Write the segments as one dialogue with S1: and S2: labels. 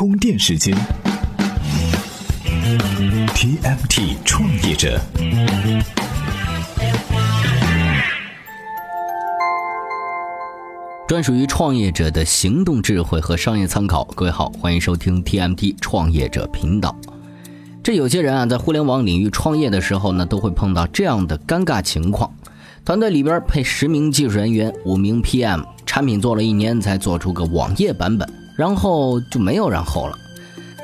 S1: 充电时间，TMT 创业者。
S2: 专属于创业者的行动智慧和商业参考。各位好，欢迎收听 TMT 创业者频道。这有些人啊，在互联网领域创业的时候呢，都会碰到这样的尴尬情况：团队里边配十名技术人员，五名 PM，产品做了一年才做出个网页版本，然后就没有然后了。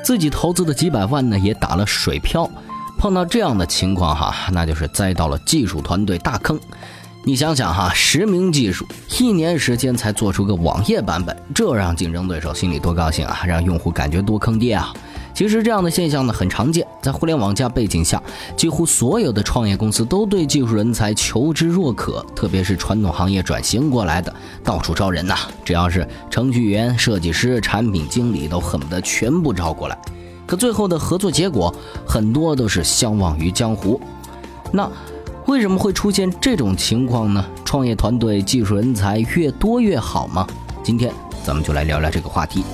S2: 自己投资的几百万呢，也打了水漂。碰到这样的情况哈，那就是栽到了技术团队大坑。你想想哈，实名技术一年时间才做出个网页版本，这让竞争对手心里多高兴啊，让用户感觉多坑爹啊！其实这样的现象呢很常见，在互联网加背景下，几乎所有的创业公司都对技术人才求之若渴，特别是传统行业转型过来的，到处招人呐，只要是程序员、设计师、产品经理，都恨不得全部招过来。可最后的合作结果，很多都是相忘于江湖。那。为什么会出现这种情况呢？创业团队技术人才越多越好吗？今天咱们就来聊聊这个话题。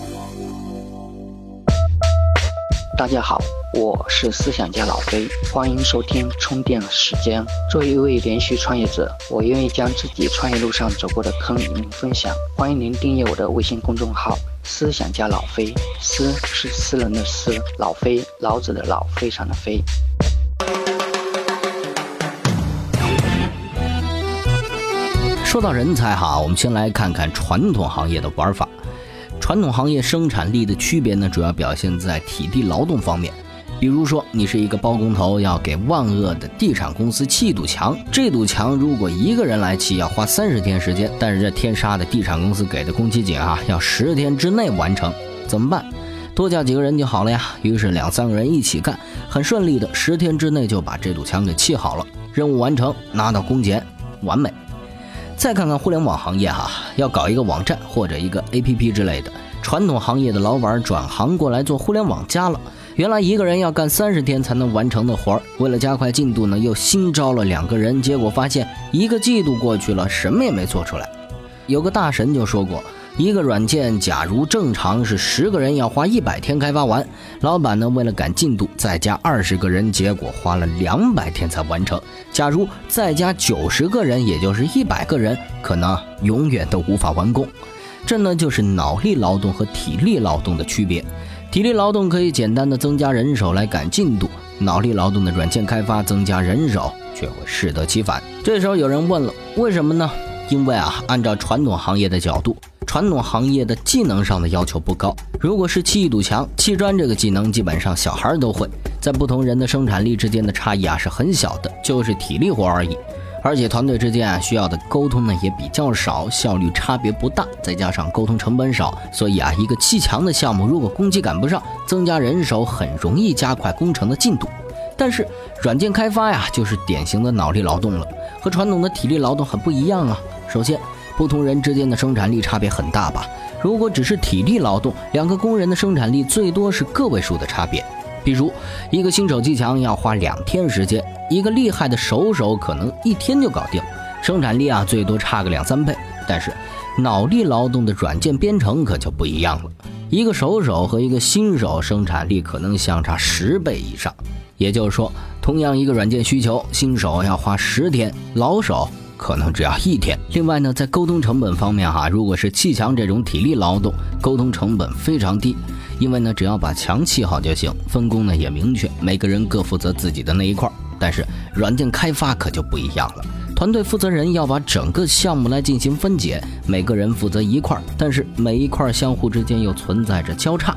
S3: 大家好，我是思想家老飞，欢迎收听充电时间。作为一位连续创业者，我愿意将自己创业路上走过的坑与您分享。欢迎您订阅我的微信公众号“思想家老飞”，思是私人的思，老飞老子的老，非常的飞。
S2: 说到人才哈，我们先来看看传统行业的玩法。传统行业生产力的区别呢，主要表现在体力劳动方面。比如说，你是一个包工头，要给万恶的地产公司砌堵墙，这堵墙如果一个人来砌，要花三十天时间，但是这天杀的地产公司给的工期紧啊，要十天之内完成，怎么办？多叫几个人就好了呀。于是两三个人一起干，很顺利的，十天之内就把这堵墙给砌好了，任务完成，拿到工钱，完美。再看看互联网行业哈，要搞一个网站或者一个 APP 之类的，传统行业的老板转行过来做互联网加了。原来一个人要干三十天才能完成的活儿，为了加快进度呢，又新招了两个人，结果发现一个季度过去了，什么也没做出来。有个大神就说过。一个软件，假如正常是十个人要花一百天开发完，老板呢为了赶进度再加二十个人，结果花了两百天才完成。假如再加九十个人，也就是一百个人，可能永远都无法完工。这呢就是脑力劳动和体力劳动的区别。体力劳动可以简单的增加人手来赶进度，脑力劳动的软件开发增加人手却会适得其反。这时候有人问了，为什么呢？因为啊，按照传统行业的角度。传统行业的技能上的要求不高，如果是砌一堵墙、砌砖这个技能，基本上小孩都会。在不同人的生产力之间的差异啊是很小的，就是体力活而已。而且团队之间啊需要的沟通呢也比较少，效率差别不大。再加上沟通成本少，所以啊一个砌墙的项目，如果工期赶不上，增加人手很容易加快工程的进度。但是软件开发呀就是典型的脑力劳动了，和传统的体力劳动很不一样啊。首先。不同人之间的生产力差别很大吧？如果只是体力劳动，两个工人的生产力最多是个位数的差别。比如，一个新手砌墙要花两天时间，一个厉害的手手可能一天就搞定，生产力啊最多差个两三倍。但是，脑力劳动的软件编程可就不一样了，一个手手和一个新手生产力可能相差十倍以上。也就是说，同样一个软件需求，新手要花十天，老手。可能只要一天。另外呢，在沟通成本方面哈，如果是砌墙这种体力劳动，沟通成本非常低，因为呢，只要把墙砌好就行，分工呢也明确，每个人各负责自己的那一块。但是软件开发可就不一样了，团队负责人要把整个项目来进行分解，每个人负责一块儿，但是每一块相互之间又存在着交叉。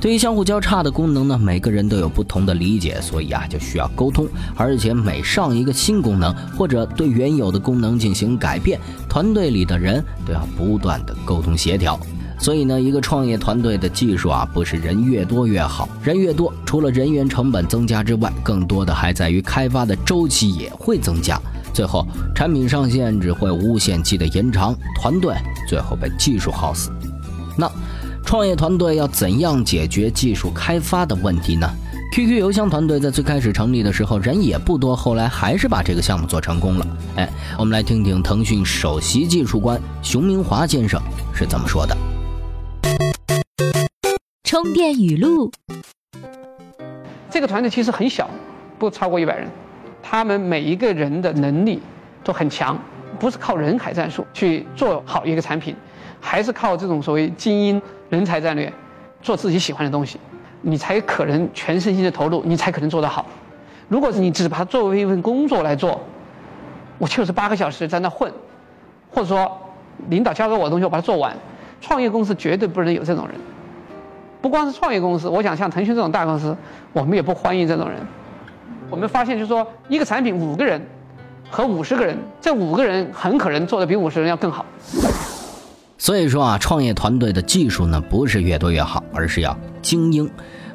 S2: 对于相互交叉的功能呢，每个人都有不同的理解，所以啊就需要沟通。而且每上一个新功能或者对原有的功能进行改变，团队里的人都要不断的沟通协调。所以呢，一个创业团队的技术啊，不是人越多越好，人越多，除了人员成本增加之外，更多的还在于开发的周期也会增加，最后产品上线只会无限期的延长，团队最后被技术耗死。那。创业团队要怎样解决技术开发的问题呢？QQ 邮箱团队在最开始成立的时候人也不多，后来还是把这个项目做成功了。哎，我们来听听腾讯首席技术官熊明华先生是怎么说的。
S4: 充电语录。
S5: 这个团队其实很小，不超过一百人，他们每一个人的能力都很强，不是靠人海战术去做好一个产品，还是靠这种所谓精英人才战略，做自己喜欢的东西，你才可能全身心的投入，你才可能做得好。如果是你只把它作为一份工作来做，我就是八个小时在那混，或者说领导交给我的东西我把它做完，创业公司绝对不能有这种人。不光是创业公司，我想像腾讯这种大公司，我们也不欢迎这种人。我们发现，就是说，一个产品五个人和五十个人，这五个人很可能做的比五十人要更好。
S2: 所以说啊，创业团队的技术呢，不是越多越好，而是要精英。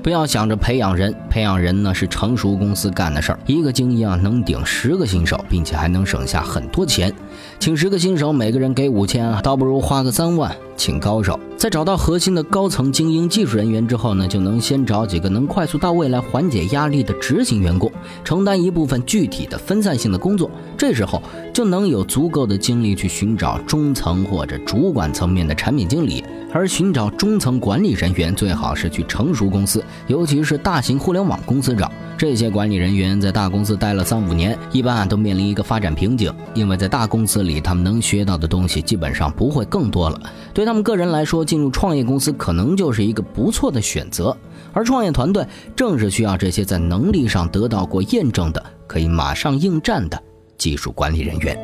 S2: 不要想着培养人，培养人呢是成熟公司干的事儿。一个精英啊能顶十个新手，并且还能省下很多钱。请十个新手，每个人给五千，倒不如花个三万请高手。在找到核心的高层精英技术人员之后呢，就能先找几个能快速到位来缓解压力的执行员工，承担一部分具体的分散性的工作。这时候就能有足够的精力去寻找中层或者主管层面的产品经理。而寻找中层管理人员，最好是去成熟公司，尤其是大型互联网公司找。这些管理人员在大公司待了三五年，一般啊都面临一个发展瓶颈，因为在大公司里，他们能学到的东西基本上不会更多了。对他们个人来说，进入创业公司可能就是一个不错的选择。而创业团队正是需要这些在能力上得到过验证的、可以马上应战的技术管理人员。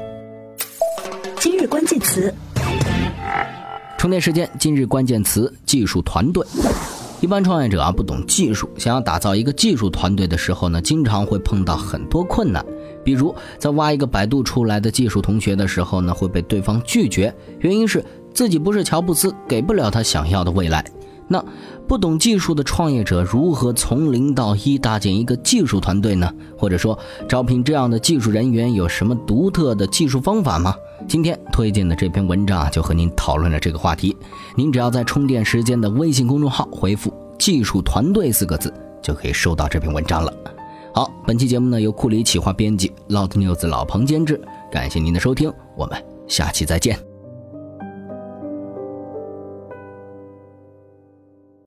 S4: 今日关键词。
S2: 充电时间，今日关键词：技术团队。一般创业者啊不懂技术，想要打造一个技术团队的时候呢，经常会碰到很多困难。比如在挖一个百度出来的技术同学的时候呢，会被对方拒绝，原因是自己不是乔布斯，给不了他想要的未来。那不懂技术的创业者如何从零到一搭建一个技术团队呢？或者说招聘这样的技术人员有什么独特的技术方法吗？今天推荐的这篇文章啊，就和您讨论了这个话题。您只要在充电时间的微信公众号回复“技术团队”四个字，就可以收到这篇文章了。好，本期节目呢由库里企划编辑，Loud News 老彭监制，感谢您的收听，我们下期再见。